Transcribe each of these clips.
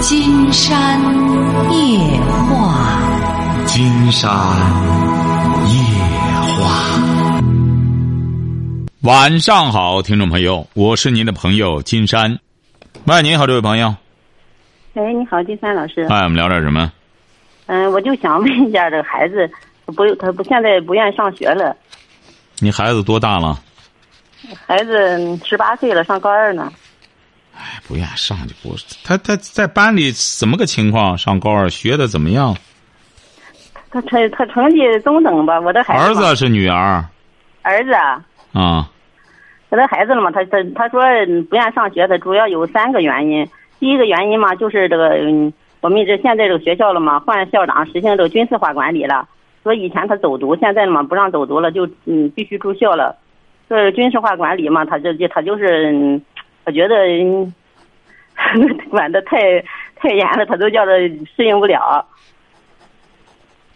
金山夜话，金山夜话。晚上好，听众朋友，我是您的朋友金山。喂，您好，这位朋友。哎，你好，金山老师。哎，我们聊点什么？嗯，我就想问一下，这个孩子不，他不现在不愿意上学了。你孩子多大了？孩子十八岁了，上高二呢。哎，不愿意上就不是他他在班里怎么个情况？上高二学的怎么样？他成他成绩中等吧，我的孩子。儿子是女儿？儿子啊。啊。我的孩子了嘛？他他他说不愿意上学，他主要有三个原因。第一个原因嘛，就是这个我们这现在这个学校了嘛，换校长实行这个军事化管理了。说以前他走读，现在嘛不让走读了，就嗯必须住校了。这军事化管理嘛，他这他就是我觉得 管的太太严了，他都叫他适应不了。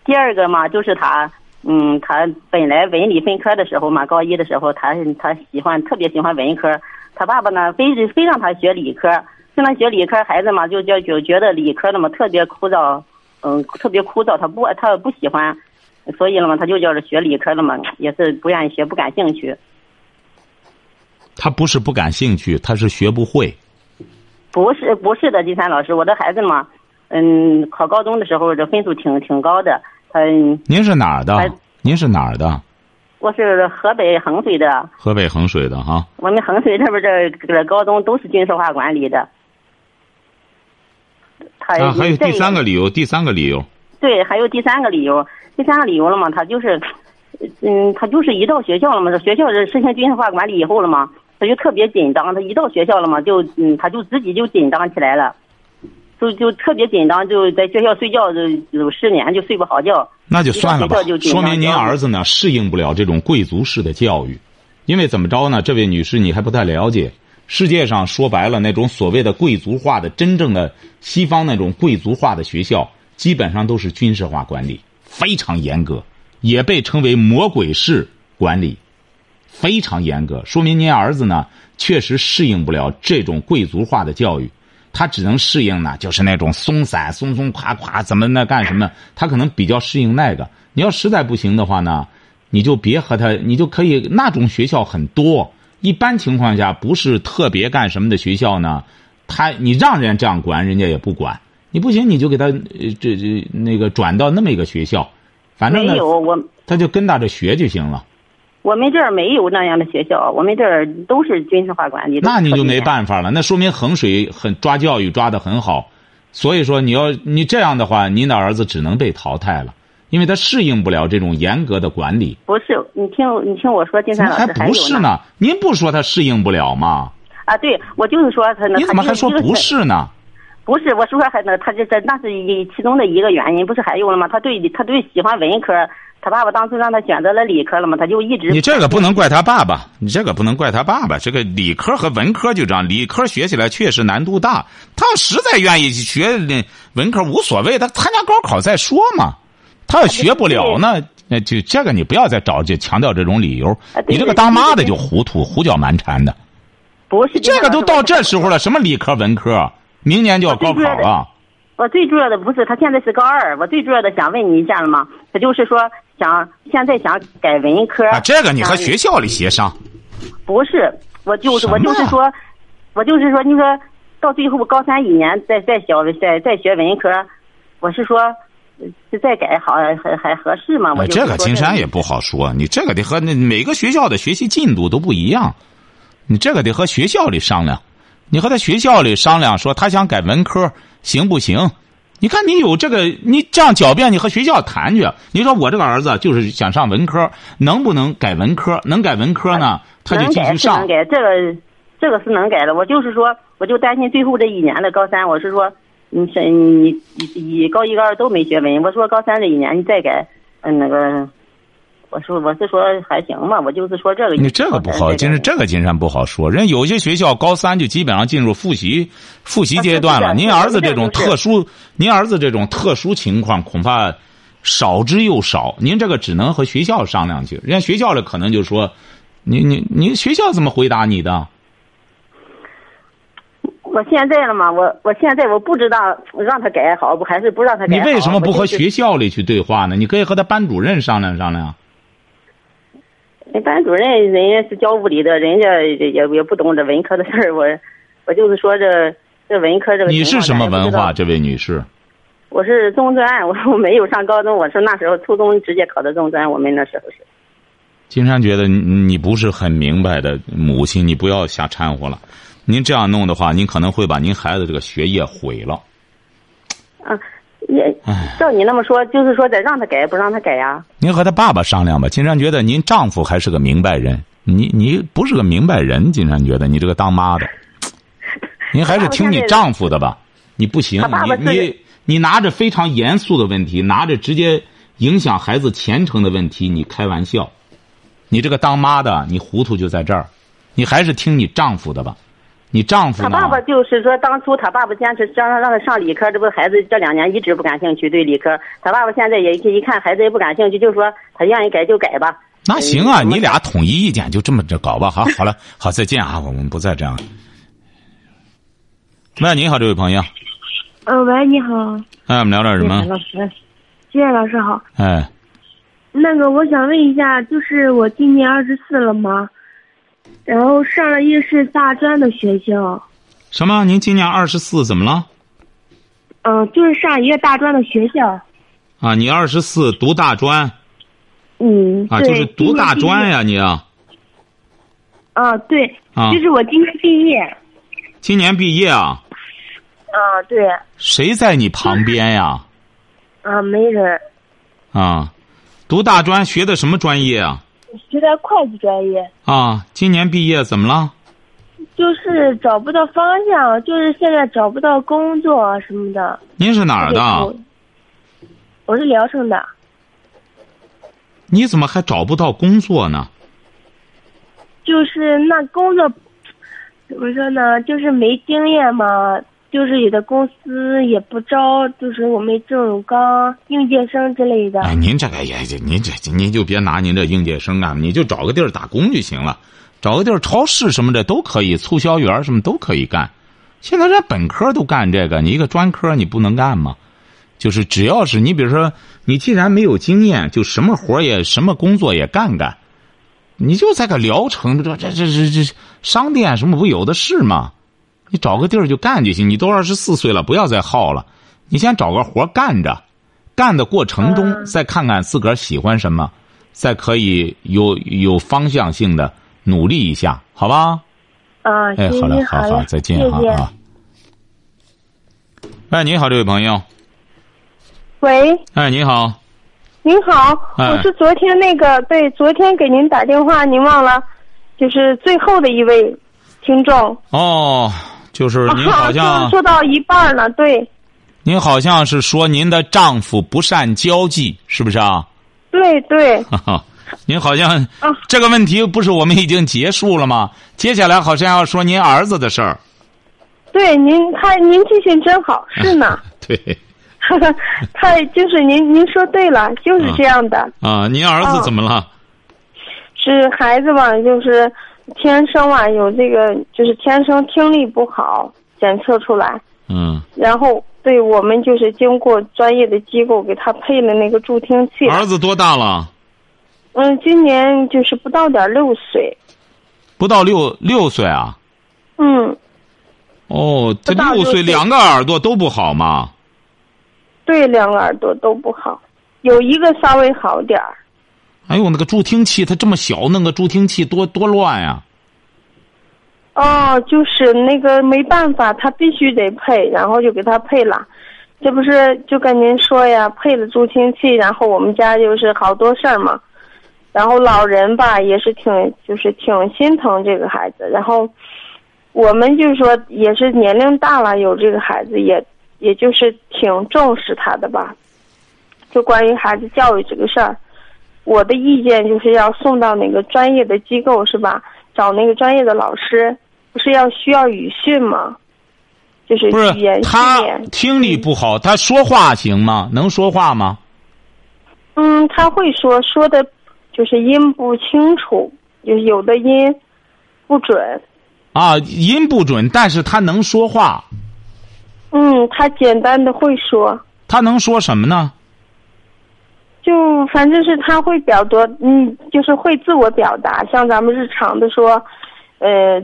第二个嘛，就是他嗯，他本来文理分科的时候嘛，高一的时候他他喜欢特别喜欢文科，他爸爸呢非非让他学理科，让他学理科，孩子嘛就就就觉得理科的嘛特别枯燥，嗯，特别枯燥，他不他不喜欢，所以了嘛他就叫着学理科了嘛，也是不愿意学，不感兴趣。他不是不感兴趣，他是学不会。不是不是的，金山老师，我的孩子嘛，嗯，考高中的时候这分数挺挺高的。嗯您是哪儿的？您是哪儿的？我是河北衡水的。河北衡水的哈。我们衡水这边这这高中都是军事化管理的。他还有第三个理由，第三个理由。对，还有第三个理由，第三个理由了嘛？他就是，嗯，他就是一到学校了嘛，学校是实行军事化管理以后了嘛。他就特别紧张，他一到学校了嘛，就嗯，他就自己就紧张起来了，就就特别紧张，就在学校睡觉就有失眠，就睡不好觉。那就算了吧，说明您儿子呢适应不了这种贵族式的教育，因为怎么着呢？这位女士你还不太了解，世界上说白了那种所谓的贵族化的真正的西方那种贵族化的学校，基本上都是军事化管理，非常严格，也被称为魔鬼式管理。非常严格，说明您儿子呢确实适应不了这种贵族化的教育，他只能适应呢就是那种松散、松松垮垮，怎么那干什么？他可能比较适应那个。你要实在不行的话呢，你就别和他，你就可以那种学校很多。一般情况下，不是特别干什么的学校呢，他你让人家这样管，人家也不管。你不行，你就给他这这那个转到那么一个学校，反正呢，他就跟大着学就行了。我们这儿没有那样的学校，我们这儿都是军事化管理。那你就没办法了，那说明衡水很抓教育抓的很好，所以说你要你这样的话，您的儿子只能被淘汰了，因为他适应不了这种严格的管理。不是，你听你听我说，金山老师还不是呢？您不说他适应不了吗？啊，对，我就是说他。你怎么还说不是呢？不是，我说还那他这这那是一其中的一个原因，不是还有了吗？他对他对喜欢文科。他爸爸当初让他选择了理科了嘛，他就一直。你这个不能怪他爸爸，你这个不能怪他爸爸。这个理科和文科就这样，理科学起来确实难度大。他要实在愿意学那文科，无所谓，他参加高考再说嘛。他要学不了呢，那就这个你不要再找就强调这种理由。你这个当妈的就糊涂，胡搅蛮缠的。不是这个都到这时候了，什么理科文科，明年就要高考了。我最主要的不是他现在是高二，我最主要的想问你一下了吗，他就是说。想现在想改文科啊，这个你和学校里协商。不是，我就是我就是说，我就是说，你说到最后高三一年再再小再再学文科，我是说，再改好还还合适吗？我这个金山也不好说，你这个得和那每个学校的学习进度都不一样，你这个得和学校里商量，你和他学校里商量说他想改文科行不行？你看，你有这个，你这样狡辩，你和学校谈去。你说我这个儿子就是想上文科，能不能改文科？能改文科呢，他就继续上。能改，这个，这个是能改的。我就是说，我就担心最后这一年的高三，我是说，你是你你高一高二都没学文，我说高三这一年你再改，嗯，那个。我说我是说还行吧，我就是说这个。你这个不好，金是这个金山不好说。人有些学校高三就基本上进入复习复习阶段了。您儿子这种特殊，您儿子这种特殊情况恐怕少之又少。您这个只能和学校商量去。人家学校里可能就说，你你你学校怎么回答你的？我现在了嘛，我我现在我不知道让他改好不，还是不让他改你为什么不和学校里去对话呢？你可以和他班主任商量商量。那班主任人家是教物理的，人家也也也不懂这文科的事儿。我我就是说这这文科这个。你是什么文化，？这位女士？我是中专，我我没有上高中，我是那时候初中直接考的中专。我们那时候是。金山觉得你你不是很明白的母亲，你不要瞎掺和了。您这样弄的话，您可能会把您孩子这个学业毁了。啊，也照你那么说，就是说得让他改，不让他改呀、您和他爸爸商量吧。金山觉得您丈夫还是个明白人，你你不是个明白人。金山觉得你这个当妈的，您还是听你丈夫的吧。你不行，爸爸你你你拿着非常严肃的问题，拿着直接影响孩子前程的问题，你开玩笑。你这个当妈的，你糊涂就在这儿，你还是听你丈夫的吧。你丈夫？他爸爸就是说，当初他爸爸坚持让让他上理科，这不孩子这两年一直不感兴趣对理科。他爸爸现在也一看孩子也不感兴趣，就说他愿意改就改吧。那行啊，嗯你俩统一意见就这么着搞吧。好，好了，好，再见啊，我们不再这样。喂，你好，这位朋友，呃，喂，你好，哎，我们聊点什么？老师，谢谢老师好。哎，那个，我想问一下，就是我今年二十四了嘛，然后上了一个是大专的学校，什么？您今年二十四，怎么了？嗯、就是上一个大专的学校，啊，你二十四读大专嗯，啊，就是读大专呀，你啊。啊，对，啊就是我今年毕业。今年毕业啊？啊，对，谁在你旁边呀？啊，没人，啊，读大专学的什么专业啊？学的会计专业，啊，今年毕业怎么了？就是找不到方向，就是现在找不到工作什么的。您是哪儿的？我我是聊城的。你怎么还找不到工作呢？就是那工作怎么说呢？就是没经验嘛，就是有的公司也不招，就是我们这种刚应届生之类的。哎，您这个也，您这您就别拿您这应届生干，你就找个地儿打工就行了，找个地儿超市什么的都可以，促销员什么都可以干。现在人本科都干这个，你一个专科你不能干吗？就是只要是你，比如说你既然没有经验，就什么活也什么工作也干干，你就在个聊城这这这这这商店什么不有的是吗？你找个地儿就干就行。你都二十四岁了，不要再耗了，你先找个活干着，干的过程中嗯再看看自个儿喜欢什么，再可以有有方向性的努力一下，好吧？啊，哎，好嘞好好，再见谢谢。哈啊。哎，你好，这位朋友。喂，哎，你好。您好，哎我是昨天那个对，昨天给您打电话，您忘了，就是最后的一位听众。哦，就是 您好像是说到一半了，对，您好像是说您的丈夫不善交际，是不是啊？对对，您好像啊这个问题不是我们已经结束了吗？接下来好像要说您儿子的事儿。对，您他您记性真好，是呢，对他就是您您说对了，就是这样的，啊，您儿子哦怎么了？是孩子吧，就是天生啊有这个，就是天生听力不好，检测出来，嗯，然后对我们就是经过专业的机构给他配了那个助听器，儿子多大了？嗯，今年就是不到点六岁，不到六六岁啊？嗯，哦，这六岁六岁两个耳朵都不好吗？对，两个耳朵都不好，有一个稍微好点儿。哎呦，那个助听器它这么小，弄个助听器多多乱呀！哦，就是那个没办法，他必须得配，然后就给他配了。这不是就跟您说呀，配了助听器，然后我们家就是好多事儿嘛。然后老人吧也是挺就是挺心疼这个孩子，然后我们就是说也是年龄大了有这个孩子也也就是挺重视他的吧。就关于孩子教育这个事儿，我的意见就是要送到哪个专业的机构是吧？找那个专业的老师，不是要需要语训吗？就是不是语言训他练。听力不好，他说话行吗？能说话吗？嗯，他会说，说的就是音不清楚，就是有的音不准。啊，音不准，但是他能说话。嗯，他简单的会说。他能说什么呢？就反正是他会表多，嗯，就是会自我表达，像咱们日常的说，呃，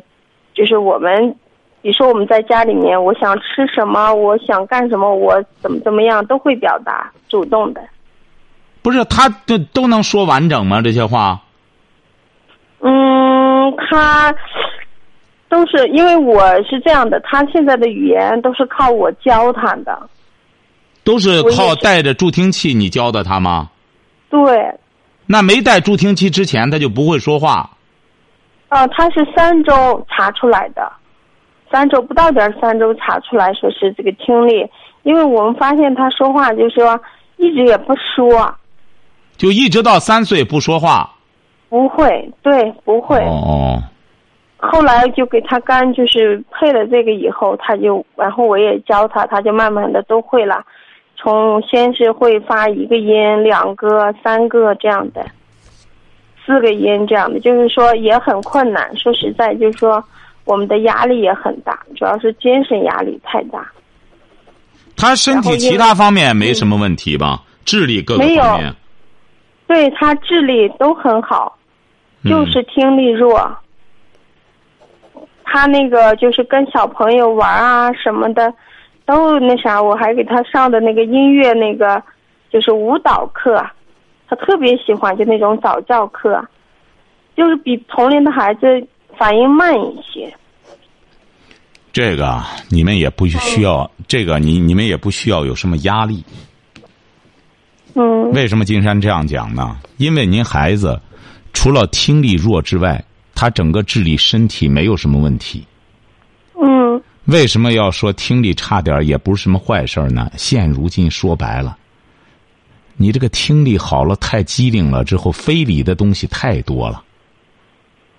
就是我们，比如说我们在家里面，我想吃什么，我想干什么，我怎么怎么样，都会表达，主动的。不是，他都都能说完整吗？这些话？嗯，他都是因为我是这样的，他现在的语言都是靠我教他的。都是靠带着助听器你教的他吗？对。那没带助听器之前他就不会说话。啊，他是三周查出来的，三周不到点三周查出来说是这个听力，因为我们发现他说话就说一直也不说。就一直到三岁不说话。不会，对，不会。哦。后来就给他干，就是配了这个以后，他就，然后我也教他，他就慢慢的都会了。从先是会发一个音、两个、三个这样的，四个音这样的，就是说也很困难。说实在，就是说我们的压力也很大，主要是精神压力太大。他身体其他方面没什么问题吧？智力各个方面。对他智力都很好，就是听力弱。他那个就是跟小朋友玩啊什么的。都那啥，我还给他上的那个音乐那个，就是舞蹈课，他特别喜欢，就那种早教课，就是比同龄的孩子反应慢一些。这个你们也不需要，这个你你们也不需要有什么压力。嗯。为什么金山这样讲呢？因为您孩子除了听力弱之外，他整个智力、身体没有什么问题。嗯。为什么要说听力差点也不是什么坏事呢？现如今说白了，你这个听力好了，太机灵了之后，非礼的东西太多了。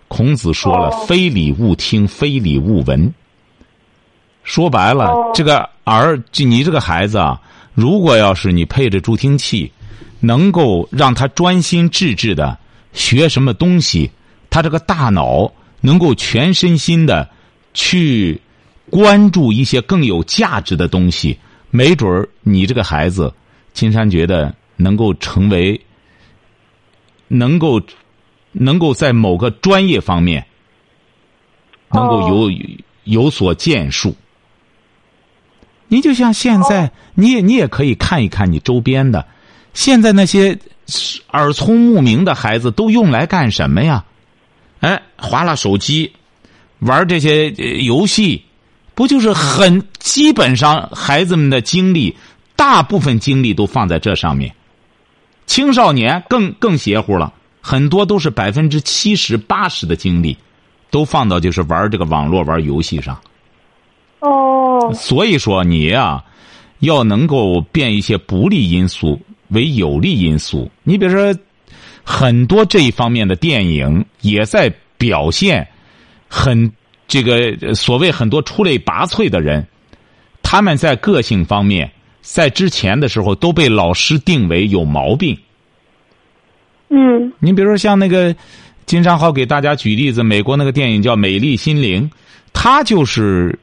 孔子说了：“非礼勿听，非礼勿闻。”说白了，这个儿，就你这个孩子啊，如果要是你配着助听器，能够让他专心致志的学什么东西，他这个大脑能够全身心的去。关注一些更有价值的东西，没准儿你这个孩子，金山觉得能够成为，能够，能够在某个专业方面，能够有有所建树。你就像现在，你也你也可以看一看你周边的，现在那些耳聪目明的孩子都用来干什么呀？哎，划拉手机，玩这些游戏。不就是很基本上，孩子们的精力，大部分精力都放在这上面。青少年更更邪乎了，很多都是百分之七十八十的精力，都放到就是玩这个网络、玩游戏上。哦。所以说你呀，要能够变一些不利因素为有利因素。你比如说，很多这一方面的电影也在表现很。这个所谓很多出类拔萃的人，他们在个性方面，在之前的时候都被老师定为有毛病。嗯，你比如说像那个金昌浩给大家举例子，美国那个电影叫《美丽心灵》，他就是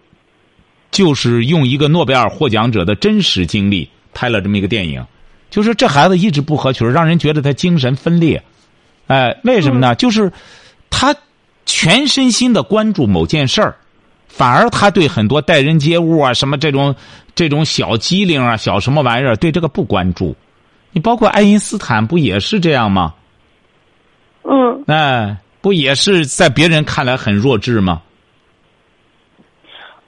就是用一个诺贝尔获奖者的真实经历拍了这么一个电影，就是这孩子一直不合群，让人觉得他精神分裂。哎，为什么呢？就是他。全身心的关注某件事儿，反而他对很多待人接物啊，什么这种这种小机灵啊，小什么玩意儿，对这个不关注。你包括爱因斯坦不也是这样吗？嗯。哎，不也是在别人看来很弱智吗？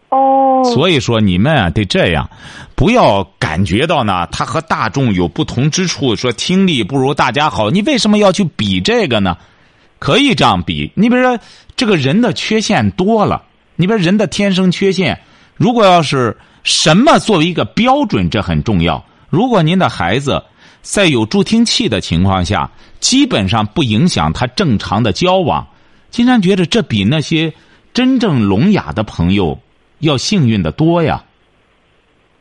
哦。所以说你们啊得这样，不要感觉到呢他和大众有不同之处，说听力不如大家好，你为什么要去比这个呢？可以这样比，你比如说，这个人的缺陷多了，你比如人的天生缺陷，如果要是什么作为一个标准，这很重要。如果您的孩子在有助听器的情况下，基本上不影响他正常的交往，金山觉得这比那些真正聋哑的朋友要幸运的多呀，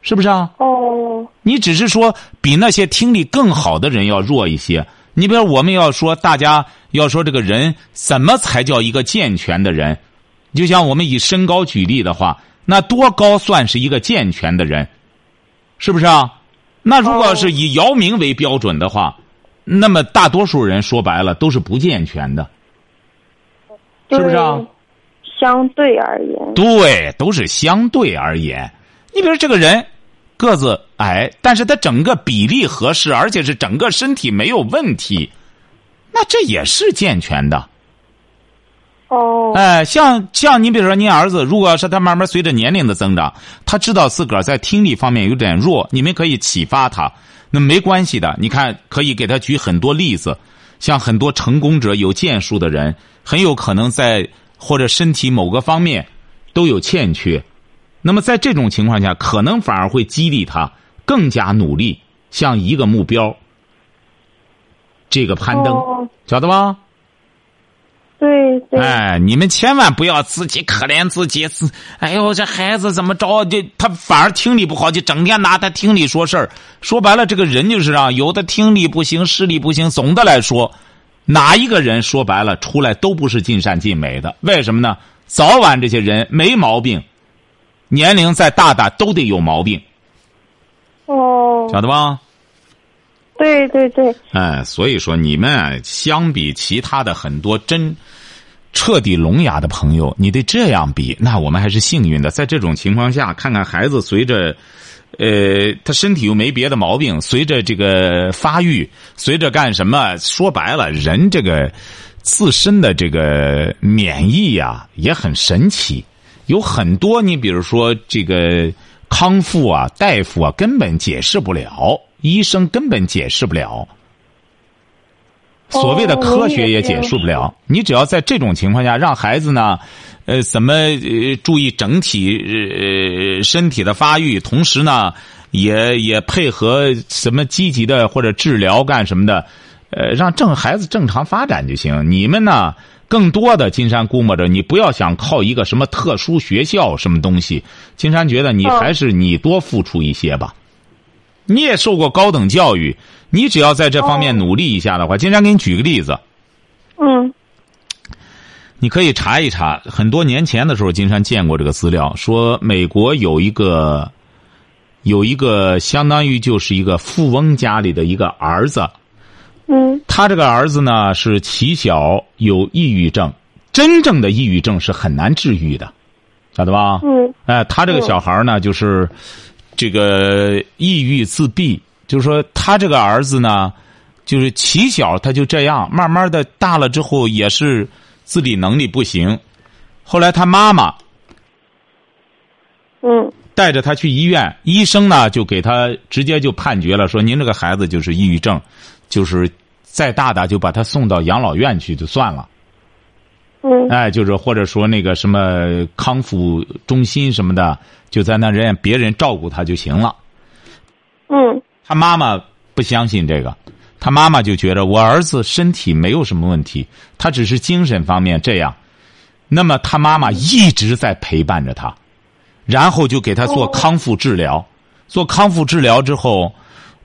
是不是啊？哦。你只是说比那些听力更好的人要弱一些。你比如我们要说，大家要说这个人怎么才叫一个健全的人？就像我们以身高举例的话，那多高算是一个健全的人？是不是啊？那如果是以姚明为标准的话，那么大多数人说白了都是不健全的，是不是啊？相对而言，对，都是相对而言。你比如这个人个子矮，但是他整个比例合适，而且是整个身体没有问题，那这也是健全的。哦，哎，像像你比如说，您儿子，如果要是他慢慢随着年龄的增长，他知道自个儿在听力方面有点弱，你们可以启发他，那没关系的。你看，可以给他举很多例子，像很多成功者、有建树的人，很有可能在。或者身体某个方面都有欠缺，那么在这种情况下，可能反而会激励他更加努力，向一个目标这个攀登，晓得吧？对对。哎，你们千万不要自己可怜自己，自哎呦，这孩子怎么着？这他反而听力不好，就整天拿他听力说事儿。说白了，这个人就是啊，有的听力不行，视力不行。总的来说。哪一个人说白了出来都不是尽善尽美的？为什么呢？早晚这些人没毛病，年龄再大大都得有毛病。哦，晓得吧？对对对。哎，所以说你们相比其他的很多真彻底聋哑的朋友，你得这样比，那我们还是幸运的。在这种情况下，看看孩子随着。呃，他身体又没别的毛病，随着这个发育，随着干什么？说白了，人这个自身的这个免疫呀也很神奇，有很多你比如说这个康复啊，大夫啊根本解释不了，医生根本解释不了，所谓的科学也解释不了。你只要在这种情况下让孩子呢。呃，怎么呃注意整体呃身体的发育？同时呢，也也配合什么积极的或者治疗干什么的？呃，让正孩子正常发展就行。你们呢，更多的金山估摸着，你不要想靠一个什么特殊学校什么东西。金山觉得你还是你多付出一些吧。你也受过高等教育，你只要在这方面努力一下的话，金山给你举个例子。嗯。你可以查一查，很多年前的时候，金山见过这个资料，说美国有一个，有一个相当于就是一个富翁家里的一个儿子，嗯，他这个儿子呢是起小有抑郁症，真正的抑郁症是很难治愈的，晓得吧？嗯，哎，他这个小孩呢就是这个抑郁自闭，就是说他这个儿子呢，就是起小他就这样，慢慢的大了之后也是。自理能力不行，后来他妈妈，嗯，带着他去医院，医生呢就给他直接就判决了，说您这个孩子就是抑郁症，就是再大大就把他送到养老院去就算了。嗯，哎，就是或者说那个什么康复中心什么的，就在那人别人照顾他就行了。嗯，他妈妈不相信这个。他妈妈就觉得我儿子身体没有什么问题，他只是精神方面这样。那么他妈妈一直在陪伴着他，然后就给他做康复治疗。做康复治疗之后，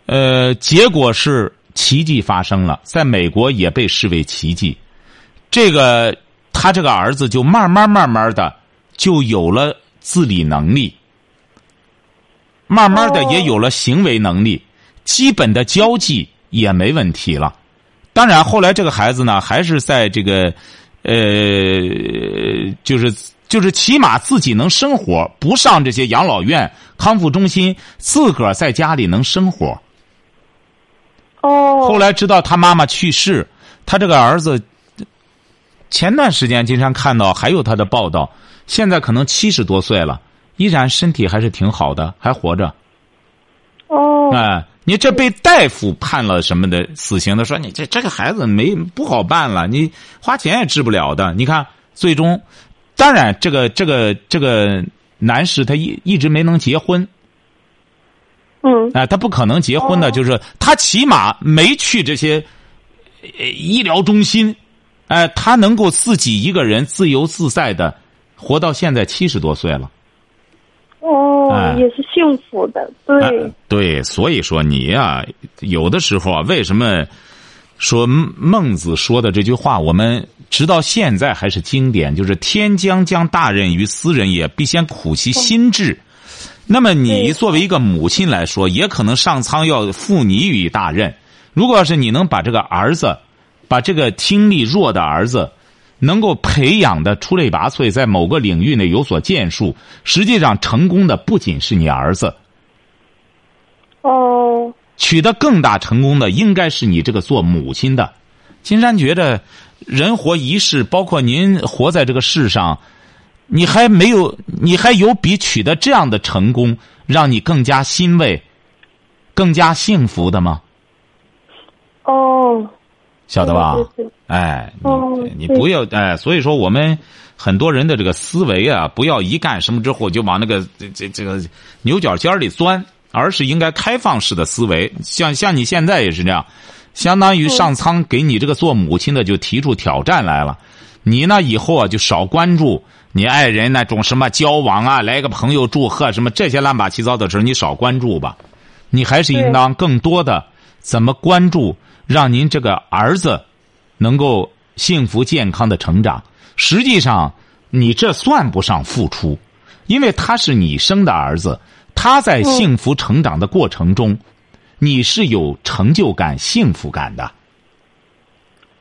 呃，结果是奇迹发生了，在美国也被视为奇迹。这个他这个儿子就慢慢慢慢的就有了自理能力，慢慢的也有了行为能力，基本的交际。也没问题了，当然后来这个孩子呢，还是在这个，呃，就是就是起码自己能生活，不上这些养老院、康复中心，自个儿在家里能生活。哦。后来知道他妈妈去世，他这个儿子，前段时间经常看到还有他的报道，现在可能七十多岁了，依然身体还是挺好的，还活着。哦。哎。你这被大夫判了什么的死刑的？说你这这个孩子没不好办了，你花钱也治不了的。你看，最终，当然这个这个这个男士他一一直没能结婚。嗯。哎，他不可能结婚的，就是他起码没去这些医疗中心，哎，他能够自己一个人自由自在的活到现在七十多岁了。哦，也是幸福的，对。对，所以说你呀，有的时候啊，为什么说孟子说的这句话，我们直到现在还是经典，就是“天将降大任于斯人也，必先苦其心志。”那么你作为一个母亲来说，也可能上苍要负你于大任。如果要是你能把这个儿子，把这个听力弱的儿子，能够培养的出类拔萃，在某个领域内有所建树，实际上成功的不仅是你儿子。哦。取得更大成功的，应该是你这个做母亲的。金山觉得，人活一世，包括您活在这个世上。你还没有，你还有比取得这样的成功让你更加欣慰、更加幸福的吗？哦，晓得吧？哎，你你不要哎，所以说我们很多人的这个思维啊，不要一干什么之后就往那个这这这个牛角尖里钻，而是应该开放式的思维。像像你现在也是这样，相当于上苍给你这个做母亲的就提出挑战来了，你呢以后啊就少关注。你爱人那种什么交往啊，来个朋友祝贺什么这些乱八七八糟的事你少关注吧。你还是应当更多的怎么关注，让您这个儿子能够幸福健康的成长。实际上，你这算不上付出，因为他是你生的儿子，他在幸福成长的过程中，你是有成就感、幸福感的。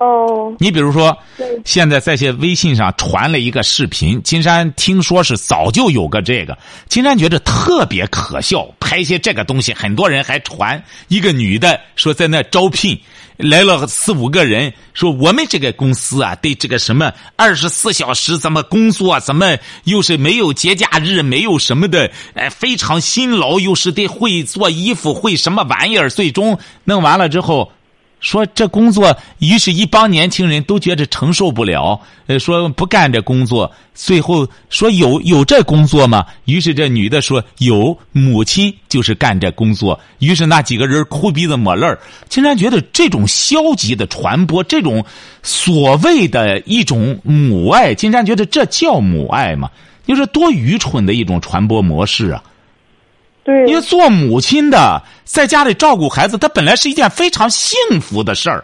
哦，你比如说，现在在些微信上传了一个视频，金山听说是早就有个这个，金山觉得特别可笑，拍些这个东西，很多人还传一个女的说在那招聘，来了四五个人，说我们这个公司啊，对这个什么二十四小时怎么工作，怎么又是没有节假日，没有什么的，哎，非常辛劳，又是得会做衣服，会什么玩意儿，最终弄完了之后。说这工作，于是一帮年轻人都觉得承受不了，呃，说不干这工作。最后说有有这工作吗？于是这女的说有，母亲就是干这工作。于是那几个人哭鼻子抹泪儿，竟然觉得这种消极的传播，这种所谓的一种母爱，竟然觉得这叫母爱吗？你说多愚蠢的一种传播模式啊！对，因为做母亲的在家里照顾孩子，他本来是一件非常幸福的事儿。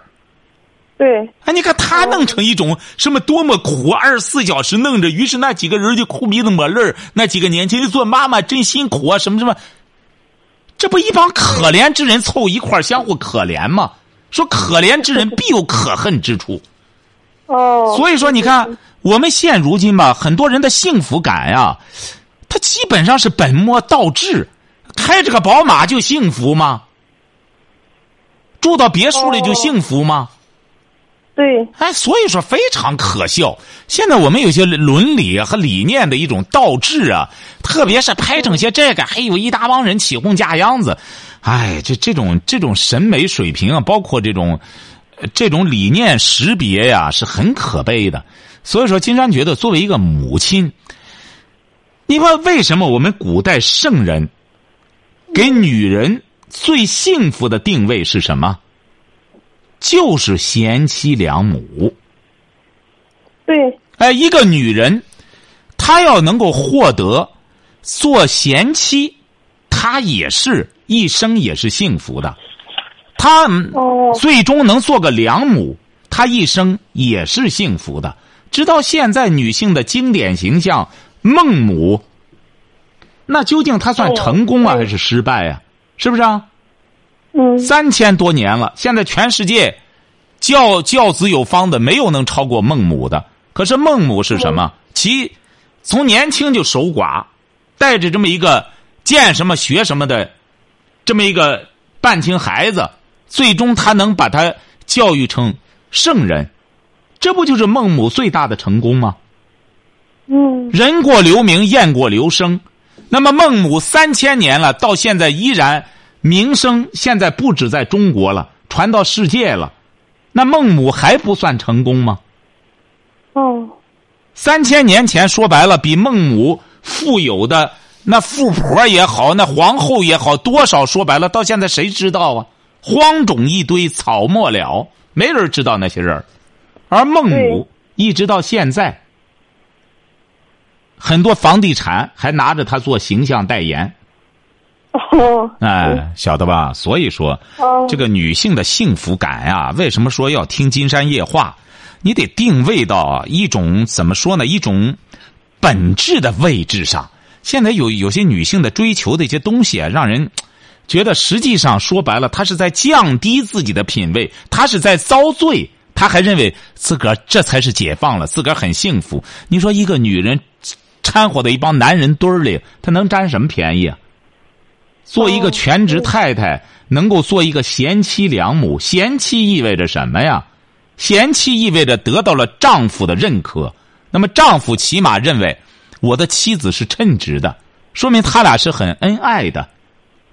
对，哎，你看他弄成一种什么多么苦，二十四小时弄着，于是那几个人就哭鼻子抹泪儿。那几个年轻人做妈妈真辛苦啊，什么什么，这不一帮可怜之人凑一块相互可怜吗？说可怜之人必有可恨之处。哦，所以说你看，我们现如今吧，很多人的幸福感呀，他基本上是本末倒置。开着个宝马就幸福吗？住到别墅里就幸福吗？对。哎，所以说非常可笑。现在我们有些伦理和理念的一种倒置啊，特别是拍成些这个，还有一大帮人起哄架秧子。哎，这这种这种审美水平啊，包括这种这种理念识别呀，是很可悲的。所以说，金山觉得作为一个母亲，你说为什么我们古代圣人？给女人最幸福的定位是什么？就是贤妻良母。对。哎，一个女人，她要能够获得做贤妻，她也是一生也是幸福的。她最终能做个良母，她一生也是幸福的。直到现在，女性的经典形象孟母。那究竟他算成功啊，还是失败呀？是不是啊？嗯。三千多年了，现在全世界教教子有方的没有能超过孟母的。可是孟母是什么？其从年轻就守寡，带着这么一个见什么学什么的这么一个半青孩子，最终他能把他教育成圣人，这不就是孟母最大的成功吗？嗯。人过留名，雁过留声。那么孟母三千年了，到现在依然名声现在不止在中国了，传到世界了。那孟母还不算成功吗？哦，三千年前说白了，比孟母富有的那富婆也好，那皇后也好，多少说白了，到现在谁知道啊？荒冢一堆草没了，没人知道那些人而孟母一直到现在。很多房地产还拿着他做形象代言。哦。哎，晓得吧？所以说，哦这个女性的幸福感呀、为什么说要听金山夜话？你得定位到一种怎么说呢？一种本质的位置上。现在有有些女性的追求的一些东西啊，让人觉得实际上说白了，她是在降低自己的品位，她是在遭罪，她还认为自个儿这才是解放了，自个儿很幸福。你说一个女人掺和到一帮男人堆儿里，她能占什么便宜啊？做一个全职太太，能够做一个贤妻良母，贤妻意味着什么呀？贤妻意味着得到了丈夫的认可，那么丈夫起码认为我的妻子是称职的，说明他俩是很恩爱的。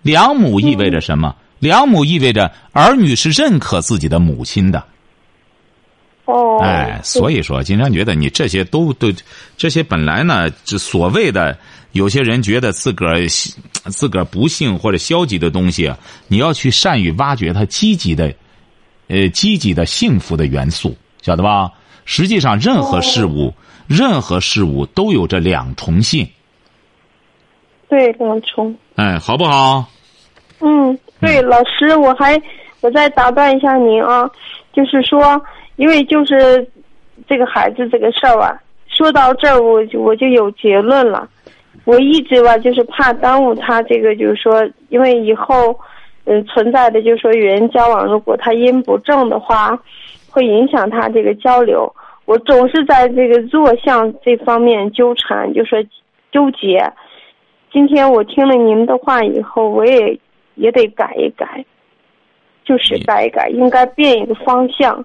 良母意味着什么？良母意味着儿女是认可自己的母亲的。哦，哎，所以说，金山觉得你这些都都，这些本来呢，这所谓的有些人觉得自个儿自个儿不幸或者消极的东西啊，你要去善于挖掘它积极的，呃，积极的幸福的元素，晓得吧？实际上，任何事物，任何事物都有着两重性，对两重。哎，好不好？嗯，对，老师，我还我再打断一下您啊，就是说，因为就是这个孩子这个事儿啊，说到这儿我就我就有结论了。我一直吧就是怕耽误他这个，就是说，因为以后嗯存在的就是说与人交往，如果他音不正的话，会影响他这个交流。我总是在这个弱项这方面纠缠，就说纠结。今天我听了您的话以后，我也也得改一改，就是改一改，应该变一个方向，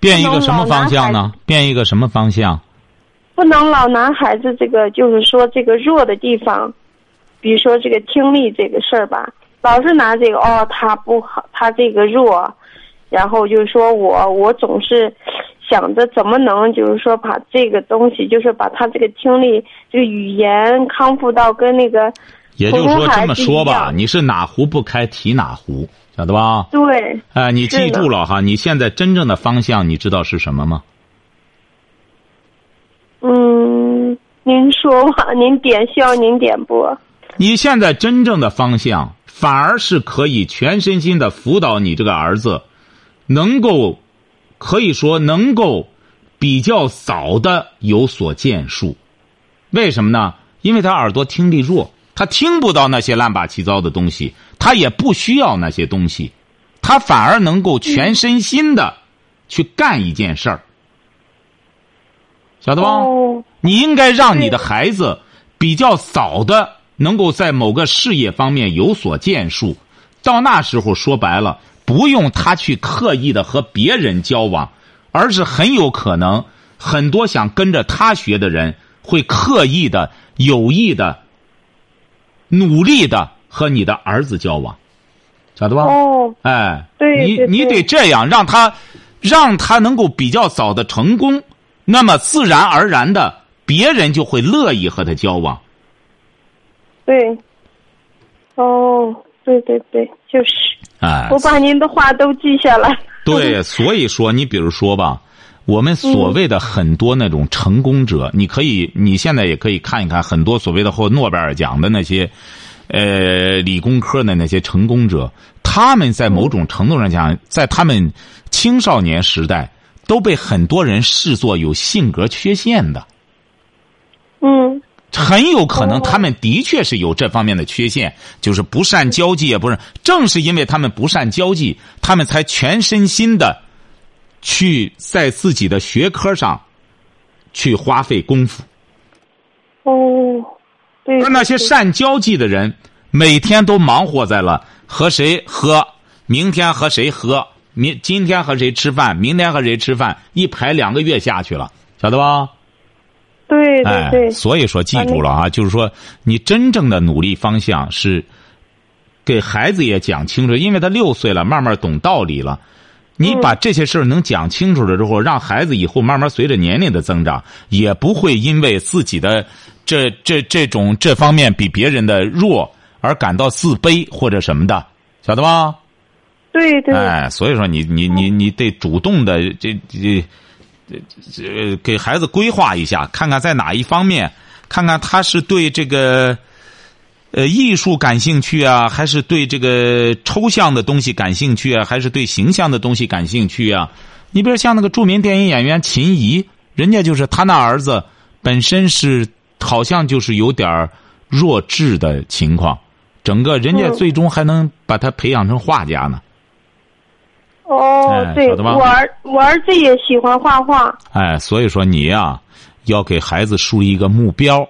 变一个什么方向呢？变一个什么方向？不能老拿孩子这个就是说这个弱的地方，比如说这个听力这个事儿吧，老是拿这个哦他不好，他这个弱，然后就是说我我总是想着怎么能就是说把这个东西，就是把他这个听力这个语言康复到跟那个也就是说，这么说吧，你是哪壶不开提哪壶，晓得吧？对哎，你记住了哈，你现在真正的方向，你知道是什么吗？嗯，您说吧，您点需要您点播。你现在真正的方向，反而是可以全身心的辅导你这个儿子，能够，可以说能够比较早的有所建树。为什么呢？因为他耳朵听力弱，他听不到那些乱八七糟的东西，他也不需要那些东西，他反而能够全身心的去干一件事儿，晓得吧？哦，你应该让你的孩子比较早的能够在某个事业方面有所建树，到那时候说白了，不用他去刻意的和别人交往，而是很有可能很多想跟着他学的人会刻意的、有意的、努力的和你的儿子交往，晓得吧？哦，哎，对对你你得这样让他，让他能够比较早的成功，那么自然而然的，别人就会乐意和他交往。对，哦，对对对，就是，哎，我把您的话都记下来。对，所以说，你比如说吧，我们所谓的很多那种成功者，你可以，你现在也可以看一看很多所谓的获诺贝尔奖的那些，呃，理工科的那些成功者，他们在某种程度上讲，在他们青少年时代，都被很多人视作有性格缺陷的。嗯，很有可能他们的确是有这方面的缺陷，就是不善交际，也不是。正是因为他们不善交际，他们才全身心的去在自己的学科上去花费功夫。哦，对。而那些善交际的人，每天都忙活在了和谁喝，明天和谁喝，明今天和谁吃饭，明天和谁吃饭，一排两个月下去了，晓得吧？对对哎，对，所以说记住了啊，就是说你真正的努力方向是给孩子也讲清楚，因为他六岁了，慢慢懂道理了。你把这些事儿能讲清楚了之后，让孩子以后慢慢随着年龄的增长，也不会因为自己的这这这种这方面比别人的弱而感到自卑或者什么的，晓得吧？对对，哎，所以说你你你你得主动的这这这这给孩子规划一下，看看在哪一方面，看看他是对这个呃，艺术感兴趣啊，还是对这个抽象的东西感兴趣啊，还是对形象的东西感兴趣啊？你比如像那个著名电影演员秦怡，人家就是他那儿子本身是好像就是有点弱智的情况，整个人家最终还能把他培养成画家呢。哦，对，我儿我儿子也喜欢画画。哎，所以说你呀，要给孩子树立一个目标，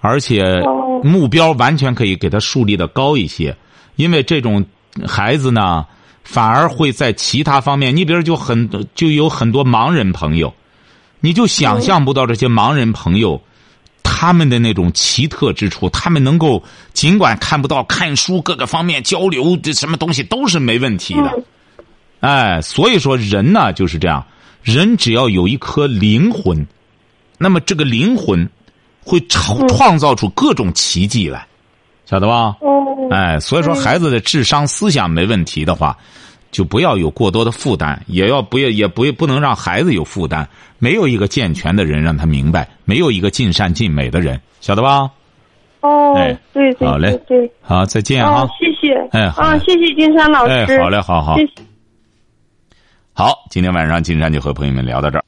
而且目标完全可以给他树立的高一些，因为这种孩子呢，反而会在其他方面，你比如就很就有很多盲人朋友，你就想象不到这些盲人朋友他们的那种奇特之处，他们能够尽管看不到，看书各个方面交流这什么东西都是没问题的。哎，所以说人呢就是这样，人只要有一颗灵魂，那么这个灵魂会创创造出各种奇迹来，晓得吧？哦。哎，所以说孩子的智商思想没问题的话，就不要有过多的负担，也要不要也不不能让孩子有负担。没有一个健全的人让他明白，没有一个尽善尽美的人，晓得吧？哦，对对，好嘞，对，好，再见啊！谢谢，哎，啊，谢谢金山老师，哎，好嘞，好好，谢谢。好，今天晚上金山就和朋友们聊到这儿。